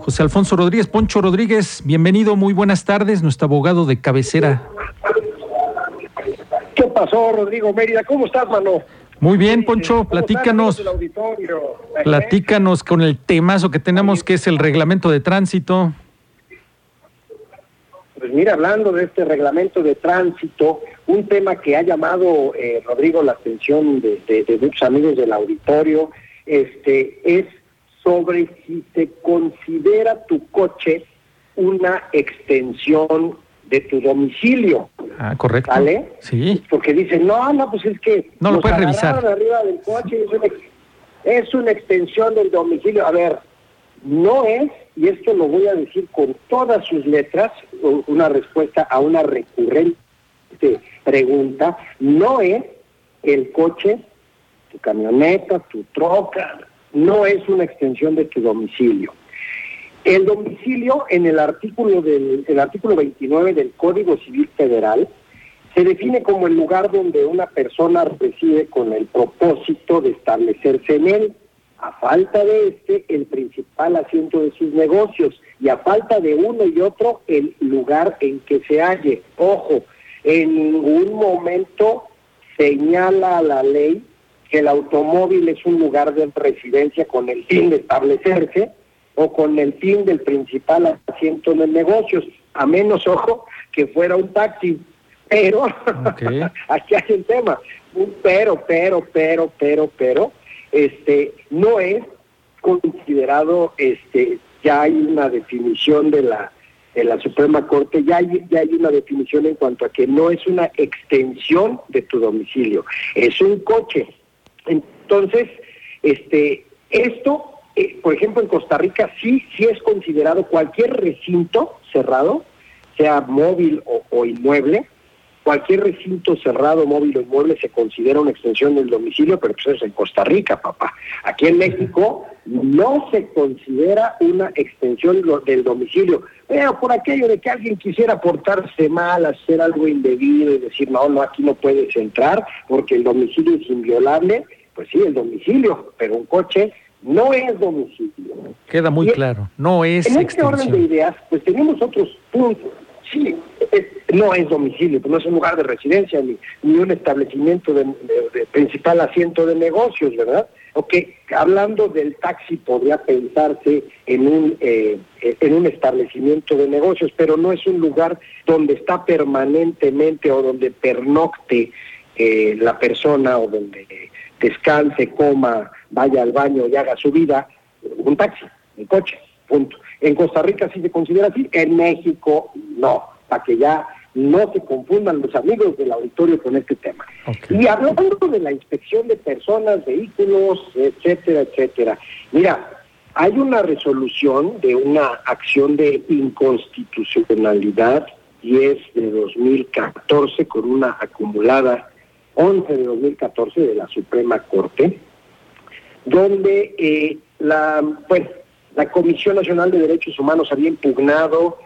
José Alfonso Rodríguez. Poncho Rodríguez, bienvenido, muy buenas tardes, nuestro abogado de cabecera. ¿Qué pasó, Rodrigo Mérida? ¿Cómo estás, mano? Muy bien, Poncho, platícanos. Platícanos con el temazo que tenemos, que es el reglamento de tránsito. Pues mira, hablando de este reglamento de tránsito, un tema que ha llamado, eh, Rodrigo, la atención de, de, muchos amigos del auditorio, este, es sobre si se considera tu coche una extensión de tu domicilio. Ah, correcto. ¿Vale? Sí. Porque dicen, no, no, pues es que... No lo puedes revisar. arriba del coche, es una, es una extensión del domicilio. A ver, no es, y esto lo voy a decir con todas sus letras, una respuesta a una recurrente pregunta, no es el coche, tu camioneta, tu troca, no es una extensión de tu domicilio. El domicilio en el artículo del el artículo 29 del Código Civil Federal se define como el lugar donde una persona reside con el propósito de establecerse en él, a falta de este el principal asiento de sus negocios y a falta de uno y otro el lugar en que se halle. Ojo, en ningún momento señala la ley que el automóvil es un lugar de residencia con el fin de establecerse o con el fin del principal asiento en negocios, a menos ojo que fuera un taxi. Pero, aquí hay un tema, un pero, pero, pero, pero, pero, este, no es considerado, este, ya hay una definición de la de la Suprema Corte, ya hay, ya hay una definición en cuanto a que no es una extensión de tu domicilio, es un coche. Entonces, este, esto, eh, por ejemplo, en Costa Rica sí, sí es considerado cualquier recinto cerrado, sea móvil o, inmueble, cualquier recinto cerrado, móvil o inmueble se considera una extensión del domicilio, pero pues eso es en Costa Rica, papá. Aquí en México no se considera una extensión del domicilio, pero por aquello de que alguien quisiera portarse mal, hacer algo indebido y decir, no, no, aquí no puedes entrar porque el domicilio es inviolable, pues sí, el domicilio, pero un coche no es domicilio. Queda muy claro, no es En este orden de ideas, pues tenemos otros puntos. Sí, no es domicilio, pues no es un lugar de residencia ni, ni un establecimiento de, principal asiento de negocios, ¿verdad? Ok, hablando del taxi podría pensarse en un, eh, en un establecimiento de negocios, pero no es un lugar donde está permanentemente o donde pernocte eh, la persona o donde descanse, coma, vaya al baño y haga su vida, un taxi, un coche, punto. En Costa Rica sí se considera así, en México no, para que ya no se confundan los amigos del auditorio con este tema. Y hablando de la inspección de personas, vehículos, etcétera, etcétera. Mira, hay una resolución de una acción de inconstitucionalidad 10 de 2014 con una acumulada 11 de 2014 de la Suprema Corte, donde eh, la, pues, la Comisión Nacional de Derechos Humanos había impugnado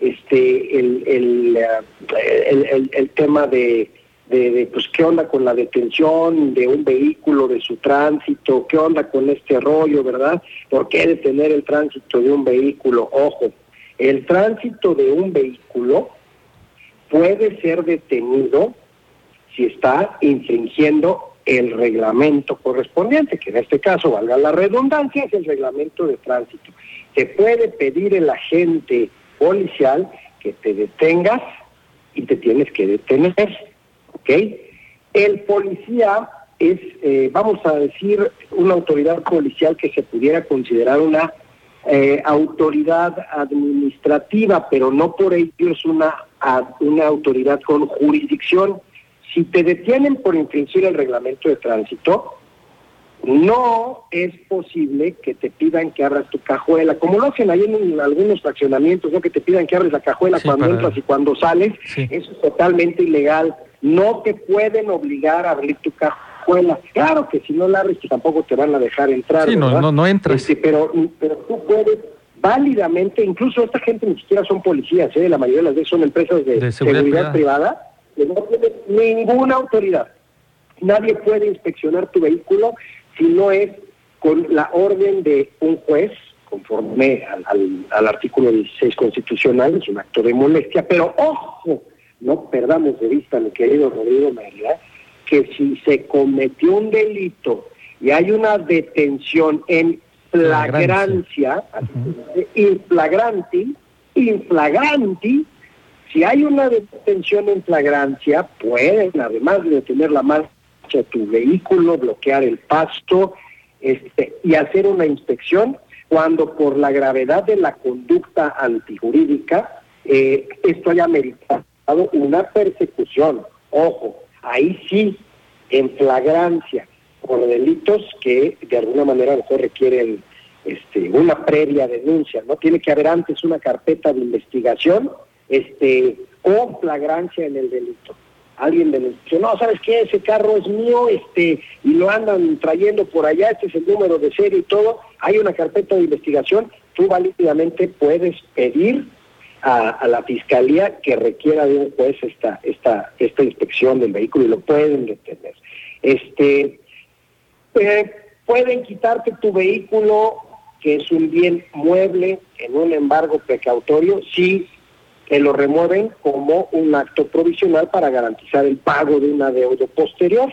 este el, el, eh, el, tema de, de, pues qué onda con la detención de un vehículo, de su tránsito, qué onda con este rollo, ¿verdad? ¿Por qué detener el tránsito de un vehículo? Ojo, el tránsito de un vehículo puede ser detenido si está infringiendo el reglamento correspondiente, que en este caso, valga la redundancia, es el reglamento de tránsito. Se puede pedir el agente policial que te detengas y te tienes que detener, ¿ok? El policía es, eh, vamos a decir, una autoridad policial que se pudiera considerar una eh, autoridad administrativa, pero no por ello es una, una autoridad con jurisdicción si te detienen por infringir el reglamento de tránsito, no es posible que te pidan que abras tu cajuela, como lo hacen ahí en, algunos fraccionamientos, ¿no? que te pidan que abres la cajuela cuando entras y cuando sales, eso es totalmente ilegal. No te pueden obligar a abrir tu cajuela. Claro que si no la abres, pues tampoco te van a dejar entrar. Sí, no, no, no, entras. Este, pero, pero tú puedes válidamente, incluso esta gente ni siquiera son policías, ¿eh? la mayoría de las veces son empresas de, seguridad privada que no tiene ninguna autoridad. Nadie puede inspeccionar tu vehículo si no es con la orden de un juez conforme al, al, artículo 16 constitucional, es un acto de molestia, pero ojo, no perdamos de vista, mi querido Rodrigo Mérida, que si se cometió un delito y hay una detención en flagrancia, inflagranti, inflagranti, si hay una detención en flagrancia, pueden, además de detener la marcha de tu vehículo, bloquear el pasto este, y hacer una inspección cuando por la gravedad de la conducta antijurídica eh, esto haya meritado una persecución. Ojo, ahí sí, en flagrancia, por delitos que de alguna manera mejor requieren este, una previa denuncia, ¿no? Tiene que haber antes una carpeta de investigación este, o flagrancia en el delito. Alguien denunció, no, ¿sabes qué? Ese carro es mío este, y lo andan trayendo por allá, este es el número de serie y todo. Hay una carpeta de investigación, tú válidamente puedes pedir a, la fiscalía que requiera de un juez esta, esta, esta inspección del vehículo y lo pueden detener. Este, eh, pueden quitarte tu vehículo, que es un bien mueble, en un embargo precautorio, si te lo remueven como un acto provisional para garantizar el pago de una deuda posterior.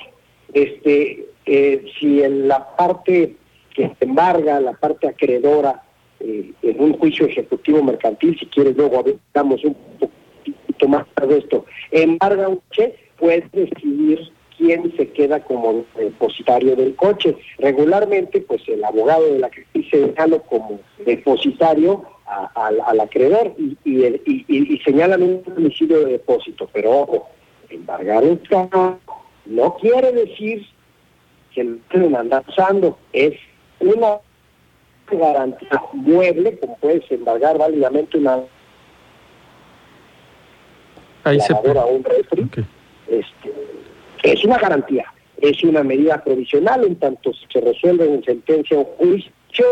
Este, eh, si en la parte que embarga, la parte acreedora, eh, en un juicio ejecutivo mercantil, si quieres luego hablamos un poquito más de esto, embarga un coche, puedes decidir quién se queda como depositario del coche. Regularmente, pues el abogado de la que se como depositario al acreedor y, y, señalan un domicilio de depósito, pero ojo, embargar un carro no quiere decir que lo andar usando, es una garantía mueble, como puedes embargar válidamente una Ahí se un refri, este, es una garantía, es una medida provisional en tanto se resuelve en sentencia o juicio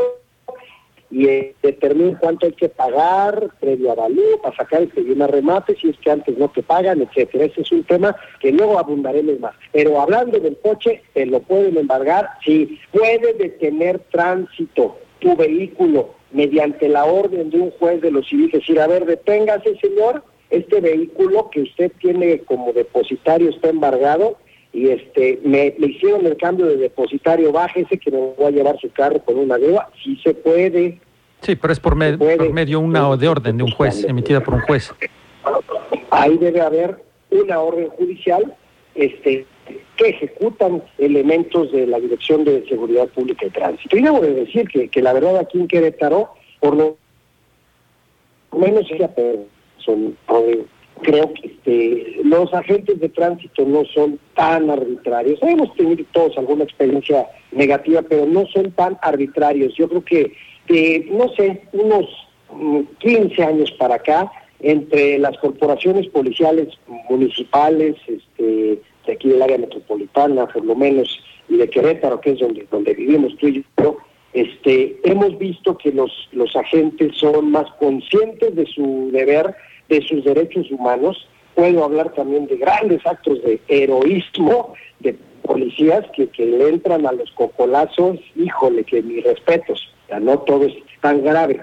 y eh, determina cuánto hay que pagar previo a valor para sacar el que remate si es que antes no te pagan, etcétera. Ese es un tema que luego abundaremos más. Pero hablando del coche, te lo pueden embargar, si puede detener tránsito tu vehículo mediante la orden de un juez de los civiles, decir, a ver, deténgase señor, este vehículo que usted tiene como depositario está embargado y este me, hicieron el cambio de depositario, bájese que me voy a llevar su carro con una deuda, sí se puede. Sí, pero es por, por medio una de orden de un juez, emitida por un juez. Ahí debe haber una orden judicial este que ejecutan elementos de la Dirección de Seguridad Pública y Tránsito. Y debo de decir que, que la verdad aquí en Querétaro, por lo menos ella son, creo que este, los agentes de tránsito no son tan arbitrarios. Hemos tenido todos alguna experiencia negativa, pero no son tan arbitrarios. Yo creo que, de, no sé, unos 15 mm, años para acá, entre las corporaciones policiales municipales, este, de aquí del área metropolitana, por lo menos, y de Querétaro, que es donde, donde vivimos tú y yo, este, hemos visto que los, los agentes son más conscientes de su deber, de sus derechos humanos. Puedo hablar también de grandes actos de heroísmo de policías que, que le entran a los cocolazos, híjole, que mis respetos, ya no todo es tan grave.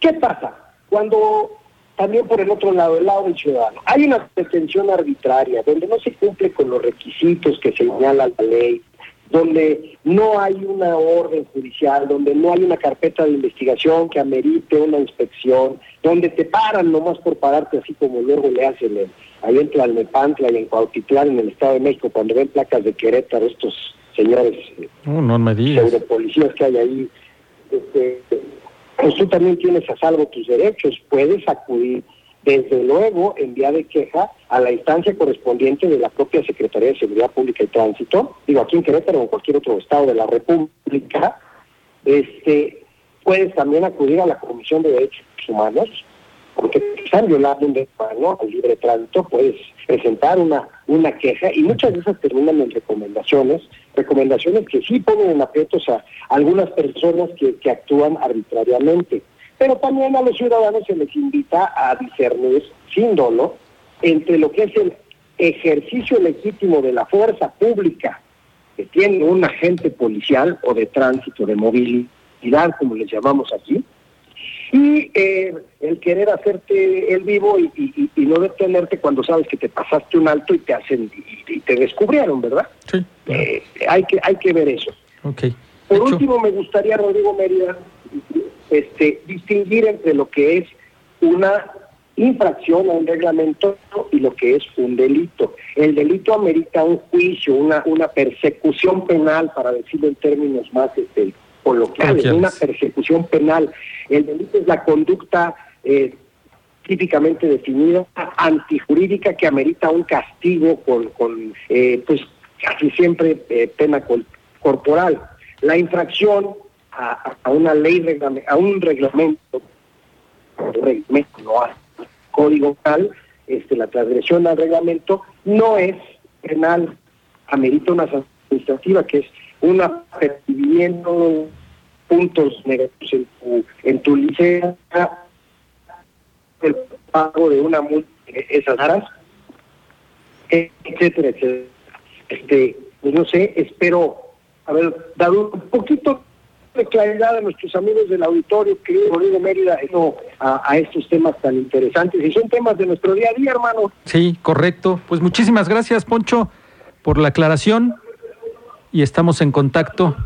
¿Qué pasa? Cuando también por el otro lado, el lado del ciudadano. Hay una detención arbitraria donde no se cumple con los requisitos que señala la ley, donde no hay una orden judicial, donde no hay una carpeta de investigación que amerite una inspección, donde te paran nomás por pararte así como luego le hacen en, ahí en Tlalnepantla y en Cuautitlán en el Estado de México cuando ven placas de Querétaro estos señores no, no me digas. policías que hay ahí este, pues tú también tienes a salvo tus derechos, puedes acudir desde luego en vía de queja a la instancia correspondiente de la propia Secretaría de Seguridad Pública y Tránsito, digo aquí en Querétaro o en cualquier otro estado de la República, este, puedes también acudir a la Comisión de Derechos Humanos, porque están violando un derecho al libre tránsito, puedes presentar una, una queja y muchas veces terminan en recomendaciones, recomendaciones que sí ponen en aprietos a algunas personas que actúan arbitrariamente. Pero también a los ciudadanos se les invita a discernir sin dolo entre lo que es el ejercicio legítimo de la fuerza pública que tiene un agente policial o de tránsito, de movilidad, como les llamamos aquí, y eh, el querer hacerte el vivo y, no detenerte cuando sabes que te pasaste un alto y te hacen y, te descubrieron, ¿verdad? Sí. Eh, hay que hay que ver eso. Okay. Por último, me gustaría, Rodrigo Mérida, este, distinguir entre lo que es una infracción a un reglamento y lo que es un delito. El delito amerita un juicio, una, una persecución penal, para decirlo en términos más este, coloquiales, una persecución penal. El delito es la conducta eh, típicamente definida, antijurídica, que amerita un castigo con, con eh, pues casi siempre eh, pena corporal. La infracción a, una ley, a un reglamento, reglamento no a código penal, este, la transgresión al reglamento no es penal, amerita una administrativa que es un apercibimiento puntos negativos en tu, en tu licencia, el pago de una multa, esas aras, etcétera, etcétera. Este, pues no sé, espero haber dado un poquito de claridad a nuestros amigos del auditorio, querido Rodrigo Mérida, a, a, estos temas tan interesantes. Y son temas de nuestro día a día, hermano. Sí, correcto. Pues muchísimas gracias, Poncho, por la aclaración y estamos en contacto.